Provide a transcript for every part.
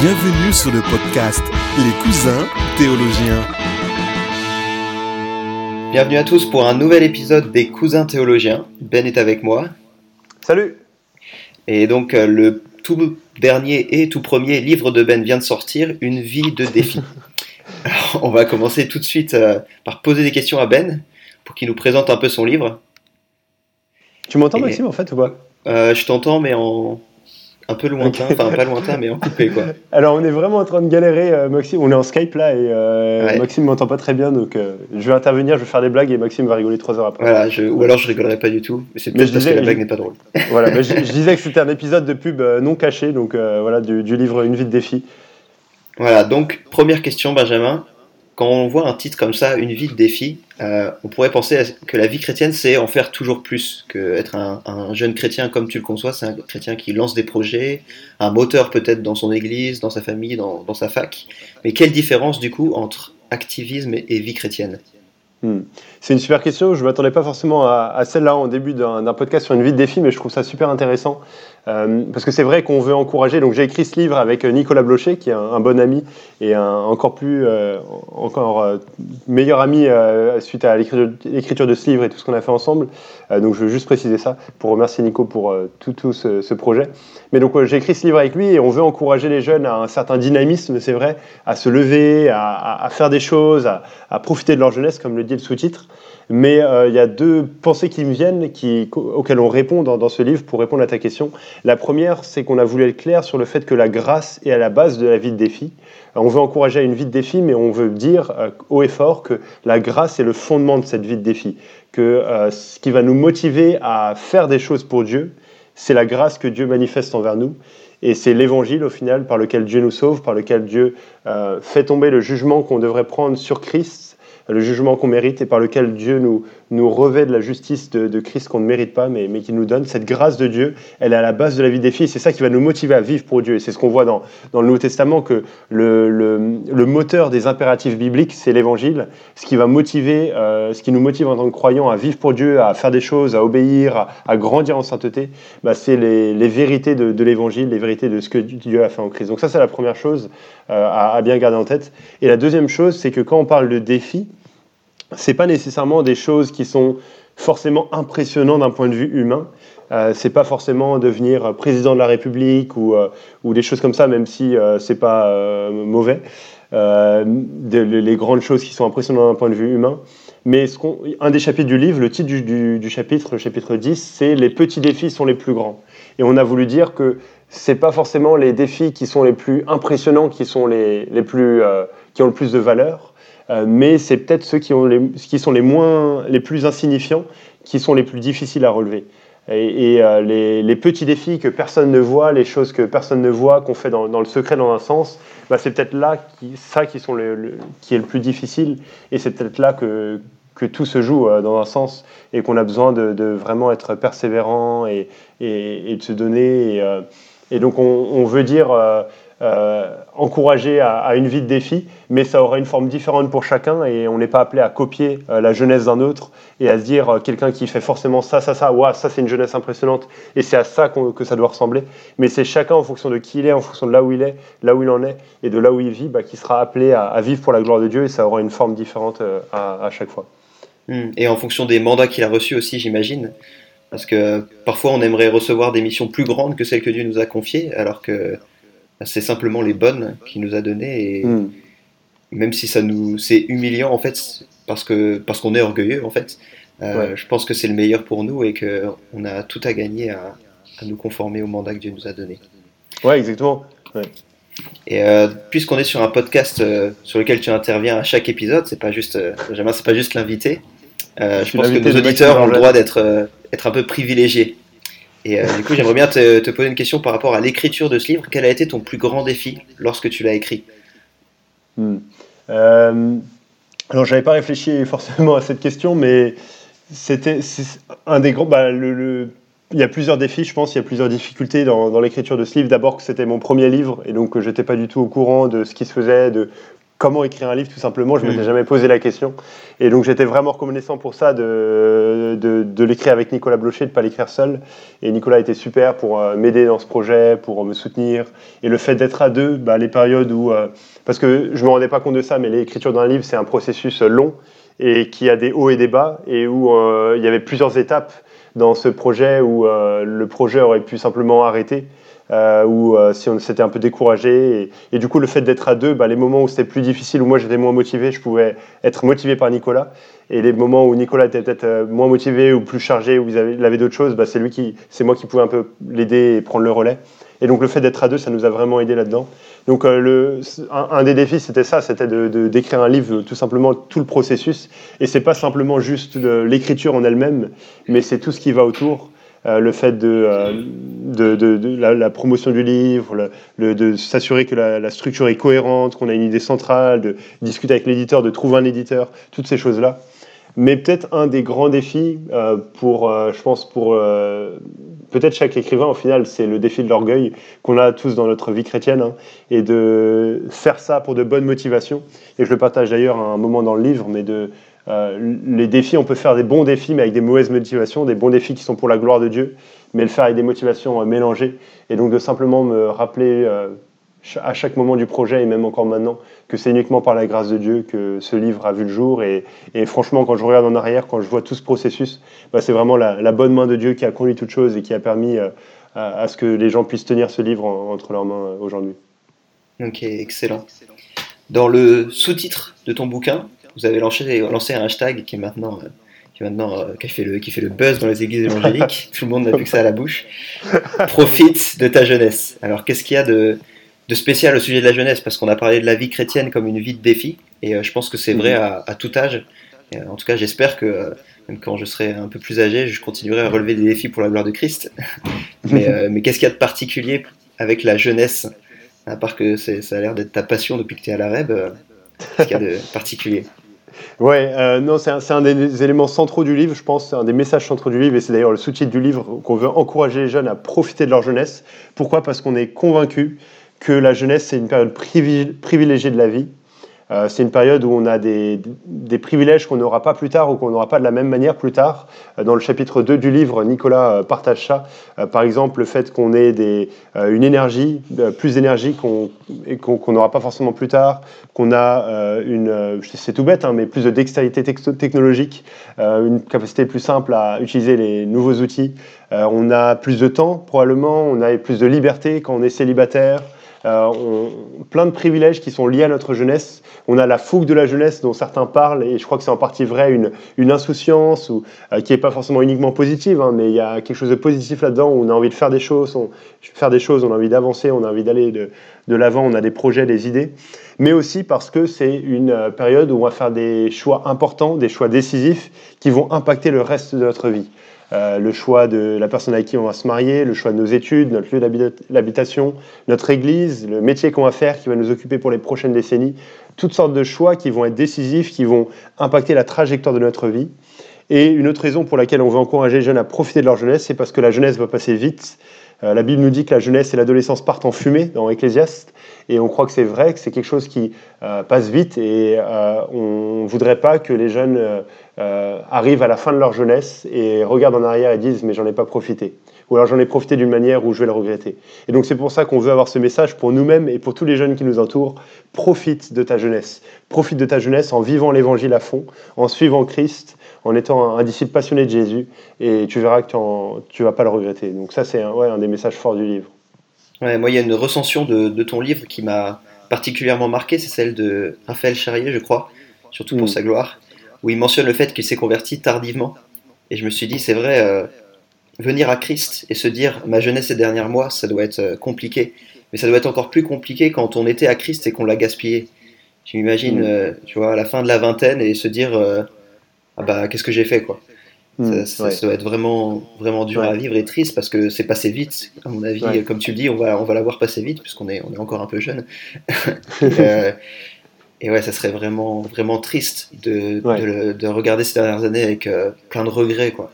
Bienvenue sur le podcast Les cousins théologiens. Bienvenue à tous pour un nouvel épisode des cousins théologiens. Ben est avec moi. Salut Et donc euh, le tout dernier et tout premier livre de Ben vient de sortir, Une vie de défi. Alors, on va commencer tout de suite euh, par poser des questions à Ben pour qu'il nous présente un peu son livre. Tu m'entends Et- Maxime en fait ou pas? Euh, je t'entends mais en un peu lointain, Ok. enfin pas lointain mais en coupé quoi. Alors on est vraiment en train de galérer euh, Maxime, on est en Skype là et euh, Ouais. Maxime m'entend pas très bien donc euh, je vais intervenir, je vais faire des blagues et Maxime va rigoler trois heures après. Voilà, je, ou alors je rigolerai pas du tout, mais c'est peut-être je parce que disais- la blague n'est pas drôle. Voilà, mais je, je disais que c'était un épisode de pub euh, non caché donc voilà du, du livre Une vie de défi. Voilà, donc première question, Benjamin. Quand on voit un titre comme ça, Une vie de défi, euh, on pourrait penser que la vie chrétienne, c'est en faire toujours plus, que être un, un jeune chrétien comme tu le conçois, c'est un chrétien qui lance des projets, un moteur peut-être dans son église, dans sa famille, dans, sa fac. Mais quelle différence du coup entre activisme et, vie chrétienne? Hmm. C'est une super question, je ne m'attendais pas forcément à, à celle-là en début d'un podcast sur une vie de défi, mais je trouve ça super intéressant. Euh, parce que c'est vrai qu'on veut encourager. Donc j'ai écrit ce livre avec euh, Nicolas Blocher, qui est un, bon ami et un encore plus, euh, encore meilleur ami suite à l'écriture de ce livre et tout ce qu'on a fait ensemble. Donc je veux juste préciser ça pour remercier Nico pour tout, ce, projet. Mais donc j'ai écrit ce livre avec lui et on veut encourager les jeunes à un certain dynamisme, c'est vrai, à se lever, à, faire des choses, à profiter de leur jeunesse, comme le dit le sous-titre. Mais euh, il y a deux pensées qui me viennent, auxquelles on répond dans, ce livre pour répondre à ta question. La première, c'est qu'on a voulu être clair sur le fait que la grâce est à la base de la vie de défi. Euh, On veut encourager à une vie de défi, mais on veut dire euh, haut et fort que la grâce est le fondement de cette vie de défi. Que ce qui va nous motiver à faire des choses pour Dieu, c'est la grâce que Dieu manifeste envers nous. Et c'est l'évangile, au final, par lequel Dieu nous sauve, par lequel Dieu fait tomber le jugement qu'on devrait prendre sur Christ, le jugement qu'on mérite, et par lequel Dieu nous, nous revêt de la justice de, Christ qu'on ne mérite pas, mais, mais qui nous donne. Cette grâce de Dieu, elle est à la base de la vie des filles. C'est ça qui va nous motiver à vivre pour Dieu. Et c'est ce qu'on voit dans, dans le Nouveau Testament, que le, le, moteur des impératifs bibliques, c'est l'évangile. Ce qui va motiver, euh, ce qui nous motive en tant que croyants à vivre pour Dieu, à faire des choses, à obéir, à, à grandir en sainteté, bah, c'est les, les vérités de, de l'évangile, les vérités de ce que Dieu a fait en Christ. Donc ça, c'est la première chose euh, à, à bien garder en tête. Et la deuxième chose, c'est que quand on parle de défi, c'est pas nécessairement des choses qui sont forcément impressionnantes d'un point de vue humain. Euh, c'est pas forcément devenir président de la République ou, euh, ou des choses comme ça, même si euh, c'est pas euh, mauvais. Euh, les grandes choses qui sont impressionnantes d'un point de vue humain. Mais un des chapitres du livre, le titre du, du- du chapitre, le chapitre 10, c'est Les petits défis sont les plus grands. Et on a voulu dire que c'est pas forcément les défis qui sont les plus impressionnants qui sont les, les plus, euh, qui ont le plus de valeur, euh, mais c'est peut-être ceux qui, ont les, qui sont les, moins, les plus insignifiants qui sont les plus difficiles à relever. Et, euh, les, les petits défis que personne ne voit, les choses que personne ne voit, qu'on fait dans, dans le secret dans un sens, bah, c'est peut-être là qui, ça qui, sont le, qui est le plus difficile, et c'est peut-être là que, que tout se joue dans un sens, et qu'on a besoin de, de vraiment être persévérant et, et, de se donner. Et donc on, veut dire euh, euh, encourager à, une vie de défi, mais ça aura une forme différente pour chacun, et on n'est pas appelé à copier euh, la jeunesse d'un autre et à se dire quelqu'un qui fait forcément ça, ça, ça, ouah, ça c'est une jeunesse impressionnante, et c'est à ça que ça doit ressembler. Mais c'est chacun en fonction de qui il est, en fonction de là où il est, là où il en est, et de là où il vit, bah, qui sera appelé à, vivre pour la gloire de Dieu, et ça aura une forme différente à, chaque fois. Hmm. Et en fonction des mandats qu'il a reçus aussi, j'imagine. Parce que parfois on aimerait recevoir des missions plus grandes que celles que Dieu nous a confiées, alors que bah, c'est simplement les bonnes qu'il nous a données. Et Mm. même si ça nous c'est humiliant en fait, parce que parce qu'on est orgueilleux en fait, euh, Ouais. je pense que c'est le meilleur pour nous et que on a tout à gagner à, à nous conformer au mandat que Dieu nous a donné. Ouais, exactement. Et euh, puisqu'on est sur un podcast euh, sur lequel tu interviens à chaque épisode, c'est pas juste Benjamin, c'est pas juste l'invité. Euh, Je pense que nos auditeurs ont le droit d'être euh, être un peu privilégiés. Et euh, du coup, j'aimerais bien te, te poser une question par rapport à l'écriture de ce livre. Quel a été ton plus grand défi lorsque tu l'as écrit? Hmm. Alors, j'avais pas réfléchi forcément à cette question, mais c'était un des gros. Bah, le, le- il y a plusieurs défis, je pense, il y a plusieurs difficultés dans, dans l'écriture de ce livre. D'abord, que c'était mon premier livre, et donc je n'étais pas du tout au courant de ce qui se faisait, de comment écrire un livre tout simplement. Je ne m'étais jamais posé la question. Et donc j'étais vraiment reconnaissant pour ça de, de, l'écrire avec Nicolas Blocher, de ne pas l'écrire seul. Et Nicolas était super pour euh, m'aider dans ce projet, pour me soutenir. Et le fait d'être à deux, bah, les périodes où... Euh, parce que je ne me rendais pas compte de ça, mais l'écriture d'un livre, c'est un processus long et qui a des hauts et des bas, et où euh, il y avait plusieurs étapes dans ce projet où le projet aurait pu simplement arrêter euh, ou euh, si on s'était un peu découragé. Et, du coup, le fait d'être à deux, bah, les moments où c'était plus difficile, où moi j'étais moins motivé, je pouvais être motivé par Nicolas. Et les moments où Nicolas était peut-être euh, moins motivé ou plus chargé, ou il avait d'autres choses, bah, c'est lui qui, c'est moi qui pouvais un peu l'aider et prendre le relais. Et donc le fait d'être à deux, ça nous a vraiment aidé là-dedans. Donc le, un, des défis, c'était ça, c'était de, d'écrire un livre, tout simplement tout le processus. Et c'est pas simplement juste l'écriture en elle-même, mais c'est tout ce qui va autour. Euh, le fait de, euh, la, promotion du livre, de s'assurer que la, structure est cohérente, qu'on a une idée centrale, de discuter avec l'éditeur, de trouver un éditeur, toutes ces choses-là. Mais peut-être un des grands défis euh, pour, je pense, pour peut-être chaque écrivain, au final, c'est le défi de l'orgueil qu'on a tous dans notre vie chrétienne, hein, et de faire ça pour de bonnes motivations. Et je le partage d'ailleurs à un moment dans le livre, mais de euh, les défis, on peut faire des bons défis, mais avec des mauvaises motivations, des bons défis qui sont pour la gloire de Dieu, mais le faire avec des motivations euh, mélangées. Et donc de simplement me rappeler euh, à chaque moment du projet, et même encore maintenant, que c'est uniquement par la grâce de Dieu que ce livre a vu le jour. Et, franchement, quand je regarde en arrière, quand je vois tout ce processus, bah, c'est vraiment la, bonne main de Dieu qui a conduit toute chose et qui a permis à, ce que les gens puissent tenir ce livre entre leurs mains aujourd'hui. Ok, excellent. Dans le sous-titre de ton bouquin, vous avez lancé, lancé un hashtag qui est euh, maintenant euh, qui, fait le, qui fait le buzz dans les églises évangéliques. Tout le monde n'a plus que ça à la bouche. Profite de ta jeunesse. Alors, qu'est-ce qu'il y a de, de, spécial au sujet de la jeunesse Parce qu'on a parlé de la vie chrétienne comme une vie de défi, et euh, je pense que c'est vrai mhm. à, tout âge. en tout cas, j'espère que même quand je serai un peu plus âgé, je continuerai à relever des défis pour la gloire de Christ. mais, mais qu'est-ce qu'il y a de particulier avec la jeunesse À part que ça a l'air d'être ta passion depuis que tu es à la REB, qu'est-ce qu'il y a de particulier? Ouais, euh, non, c'est un, des éléments centraux du livre, je pense, c'est un des messages centraux du livre, et c'est d'ailleurs le sous-titre du livre qu'on veut encourager les jeunes à profiter de leur jeunesse. Pourquoi? Parce qu'on est convaincu que la jeunesse, c'est une période privilégiée de la vie, euh, c'est une période où on a des, privilèges qu'on n'aura pas plus tard ou qu'on n'aura pas de la même manière plus tard. Euh, dans le chapitre 2 du livre, Nicolas euh, partage ça. par exemple, le fait qu'on ait des, une énergie, plus d'énergie qu'on n'aura pas forcément plus tard, qu'on a une, c'est tout bête, hein, mais plus de dextérité technologique, une capacité plus simple à utiliser les nouveaux outils. on a plus de temps probablement, on a plus de liberté quand on est célibataire. Euh, plein de privilèges qui sont liés à notre jeunesse. On a la fougue de la jeunesse dont certains parlent, et je crois que c'est en partie vrai, une, une insouciance ou, euh, qui n'est pas forcément uniquement positive, hein, mais il y a quelque chose de positif là-dedans où on a envie de faire des choses, on, faire des choses, on a envie d'avancer, on a envie d'aller de, de l'avant, on a des projets, des idées, mais aussi parce que c'est une euh, période où on va faire des choix importants, des choix décisifs qui vont impacter le reste de notre vie. Euh, le choix de la personne avec qui on va se marier, le choix de nos études, notre lieu d'habitation, notre église, le métier qu'on va faire qui va nous occuper pour les prochaines décennies. Toutes sortes de choix qui vont être décisifs, qui vont impacter la trajectoire de notre vie. Et une autre raison pour laquelle on veut encourager les jeunes à profiter de leur jeunesse, c'est parce que la jeunesse va passer vite. Euh, la Bible nous dit que la jeunesse et l'adolescence partent en fumée dans Ecclésiaste. Et on croit que c'est vrai, que c'est quelque chose qui euh, passe vite et on ne voudrait pas que les jeunes euh, arrivent à la fin de leur jeunesse et regardent en arrière et disent mais j'en ai pas profité. Ou alors j'en ai profité d'une manière où je vais le regretter. Et donc c'est pour ça qu'on veut avoir ce message pour nous-mêmes et pour tous les jeunes qui nous entourent. Profite de ta jeunesse. Profite de ta jeunesse en vivant l'évangile à fond, en suivant Christ, en étant un, disciple passionné de Jésus et tu verras que tu vas pas le regretter. Donc ça c'est un, ouais, un des messages forts du livre moi, il y a une recension de, ton livre qui m'a particulièrement marqué, c'est celle de Raphaël Charrier, je crois, surtout pour mm. sa gloire, où il mentionne le fait qu'il s'est converti tardivement. Et je me suis dit, c'est vrai, euh, venir à Christ et se dire, ma jeunesse ces derniers mois, ça doit être euh, compliqué. Mais ça doit être encore plus compliqué quand on était à Christ et qu'on l'a gaspillé. Je m'imagine, mm. euh, tu vois, à la fin de la vingtaine et se dire, ah bah, qu'est-ce que j'ai fait, quoi. Hmm, ça, doit être vraiment, vraiment dur à vivre et triste parce que c'est passé vite. À mon avis, comme tu le dis, on va, on va l'avoir passé vite puisqu'on est, on est encore un peu jeune. Euh, et, ouais, ça serait vraiment, vraiment triste de, de, regarder ces dernières années avec euh, plein de regrets. Quoi.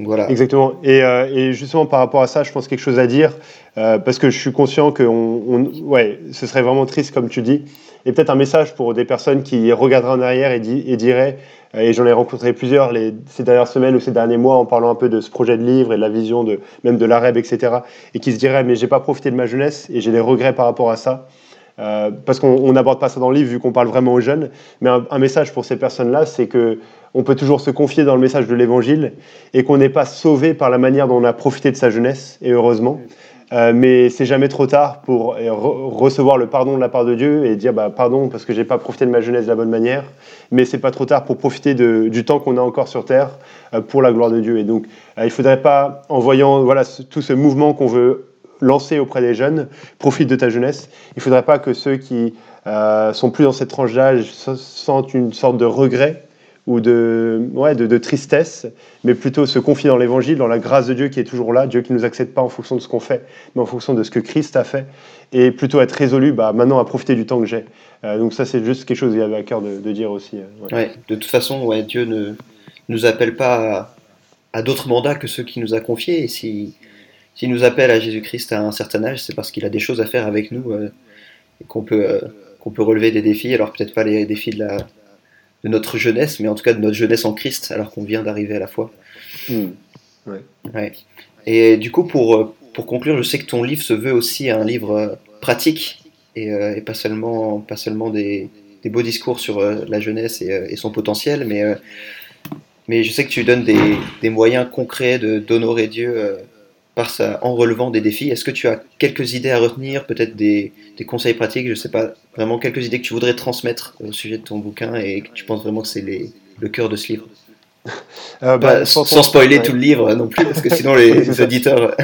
voilà. Exactement. Et, et, justement, par rapport à ça, je pense quelque chose à dire, parce que je suis conscient que on, ouais, ce serait vraiment triste, comme tu dis, et peut-être un message pour des personnes qui regarderaient en arrière et, et diraient euh, et j'en ai rencontré plusieurs les, ces dernières semaines ou ces derniers mois en parlant un peu de ce projet de livre et de la vision de, même de l'AREB, etc. Et qui se diraient, mais j'ai pas profité de ma jeunesse et j'ai des regrets par rapport à ça. Euh, parce qu'on n'aborde pas ça dans le livre vu qu'on parle vraiment aux jeunes. Mais un, message pour ces personnes-là, c'est que on peut toujours se confier dans le message de l'Évangile et qu'on n'est pas sauvé par la manière dont on a profité de sa jeunesse, et heureusement. Euh, mais c'est jamais trop tard pour recevoir le pardon de la part de Dieu et dire bah, pardon parce que j'ai pas profité de ma jeunesse de la bonne manière. Mais c'est pas trop tard pour profiter du temps qu'on a encore sur terre euh, pour la gloire de Dieu. Et donc, euh, il faudrait pas, en voyant voilà tout ce mouvement qu'on veut lancer auprès des jeunes, profite de ta jeunesse. Il faudrait pas que ceux qui sont plus dans cette tranche d'âge sentent une sorte de regret ou de, ouais, de, tristesse, mais plutôt se confier dans l'évangile, dans la grâce de Dieu qui est toujours là, Dieu qui ne nous accepte pas en fonction de ce qu'on fait, mais en fonction de ce que Christ a fait, et plutôt être résolu bah, maintenant à profiter du temps que j'ai. Euh, donc ça, c'est juste quelque chose qu'il avait à cœur de, dire aussi. Euh, ouais. de toute façon, ouais, Dieu ne nous appelle pas à, d'autres mandats que ceux qu'il nous a confiés, et s'il si, nous appelle à Jésus-Christ à un certain âge, c'est parce qu'il a des choses à faire avec nous, euh, et qu'on peut, qu'on peut relever des défis, alors peut-être pas les défis de la de notre jeunesse, mais en tout cas de notre jeunesse en Christ, alors qu'on vient d'arriver à la foi. Hmm. Ouais. Et du coup, pour, euh, pour conclure, je sais que ton livre se veut aussi un livre euh, pratique et, euh, et pas seulement, pas seulement des, des beaux discours sur la jeunesse et, et, son potentiel, mais, mais je sais que tu donnes des, des moyens concrets d'honorer Dieu en relevant des défis. Est-ce que tu as quelques idées à retenir, peut-être des, conseils pratiques, je ne sais pas, vraiment quelques idées que tu voudrais transmettre au sujet de ton bouquin et que tu penses vraiment que c'est le cœur de ce livre? Euh, bah, sans, spoiler tout le livre non plus, parce que sinon les auditeurs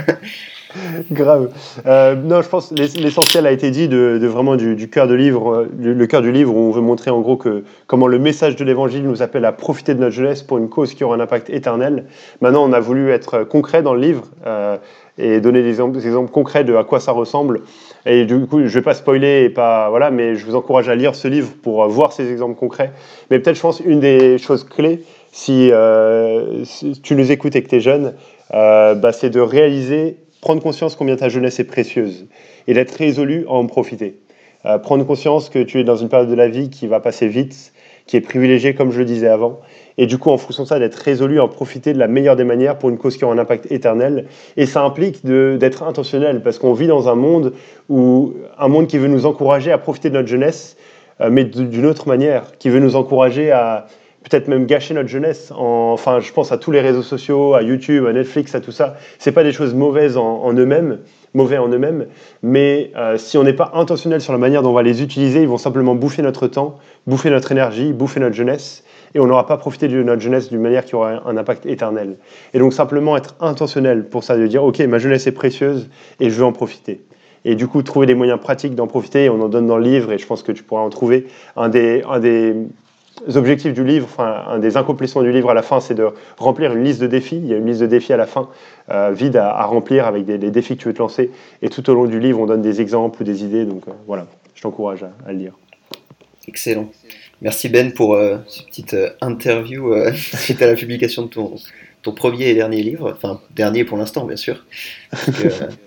Grave. Euh, non, je pense l'essentiel a été dit de, vraiment du, cœur de livre, le, cœur du livre où on veut montrer en gros que comment le message de l'Évangile nous appelle à profiter de notre jeunesse pour une cause qui aura un impact éternel. Maintenant, on a voulu être concret dans le livre euh, et donner des exemples, concrets de à quoi ça ressemble. Et du coup, je vais pas spoiler et pas voilà, mais je vous encourage à lire ce livre pour voir ces exemples concrets. Mais peut-être, je pense, une des choses clés, si, euh, tu nous écoutes et que tu es jeune, bah, c'est de réaliser prendre conscience combien ta jeunesse est précieuse et d'être résolu à en profiter. Euh, prendre conscience que tu es dans une période de la vie qui va passer vite, qui est privilégiée comme je le disais avant, et du coup en fonction de ça d'être résolu à en profiter de la meilleure des manières pour une cause qui aura un impact éternel. Et ça implique d'être intentionnel parce qu'on vit dans un monde où un monde qui veut nous encourager à profiter de notre jeunesse, euh, mais d'une autre manière, qui veut nous encourager à peut-être même gâcher notre jeunesse. enfin, je pense à tous les réseaux sociaux, à YouTube, à Netflix, à tout ça. C'est pas des choses mauvaises en, eux-mêmes, mauvais en eux-mêmes, mais euh, si on n'est pas intentionnel sur la manière dont on va les utiliser, ils vont simplement bouffer notre temps, bouffer notre énergie, bouffer notre jeunesse, et on n'aura pas profité de notre jeunesse d'une manière qui aura un impact éternel. Et donc simplement être intentionnel pour ça, de dire ok, ma jeunesse est précieuse et je veux en profiter et du coup trouver des moyens pratiques d'en profiter. On en donne dans le livre et je pense que tu pourras en trouver. Un des, un des objectifs du livre, enfin, un des accomplissements du livre à la fin, c'est de remplir une liste de défis. Il y a une liste de défis à la fin, euh, vide à, remplir avec des, défis que tu veux te lancer. Et tout au long du livre, on donne des exemples ou des idées. Donc euh, voilà, je t'encourage à, le lire. Excellent. Merci Ben pour euh, cette petite interview suite à la publication de ton, ton premier et dernier livre. Enfin, dernier pour l'instant, bien sûr.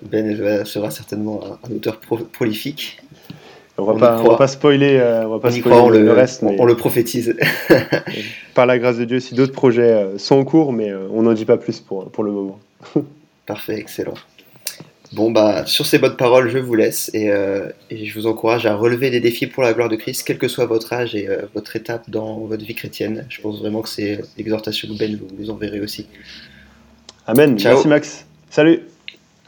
ben sera certainement un, auteur prolifique. On va, pas, va pas spoiler, euh, on va pas spoiler le, reste. On, le prophétise. par la grâce de Dieu, si d'autres projets euh, sont en cours, mais euh, on n'en dit pas plus pour, pour le moment. Parfait, excellent. Bon, bah, sur ces bonnes paroles, je vous laisse et, je vous encourage à relever des défis pour la gloire de Christ, quel que soit votre âge et votre étape dans votre vie chrétienne. Je pense vraiment que c'est l'exhortation de Ben, vous, vous en verrez aussi. Amen. Merci Max. Salut.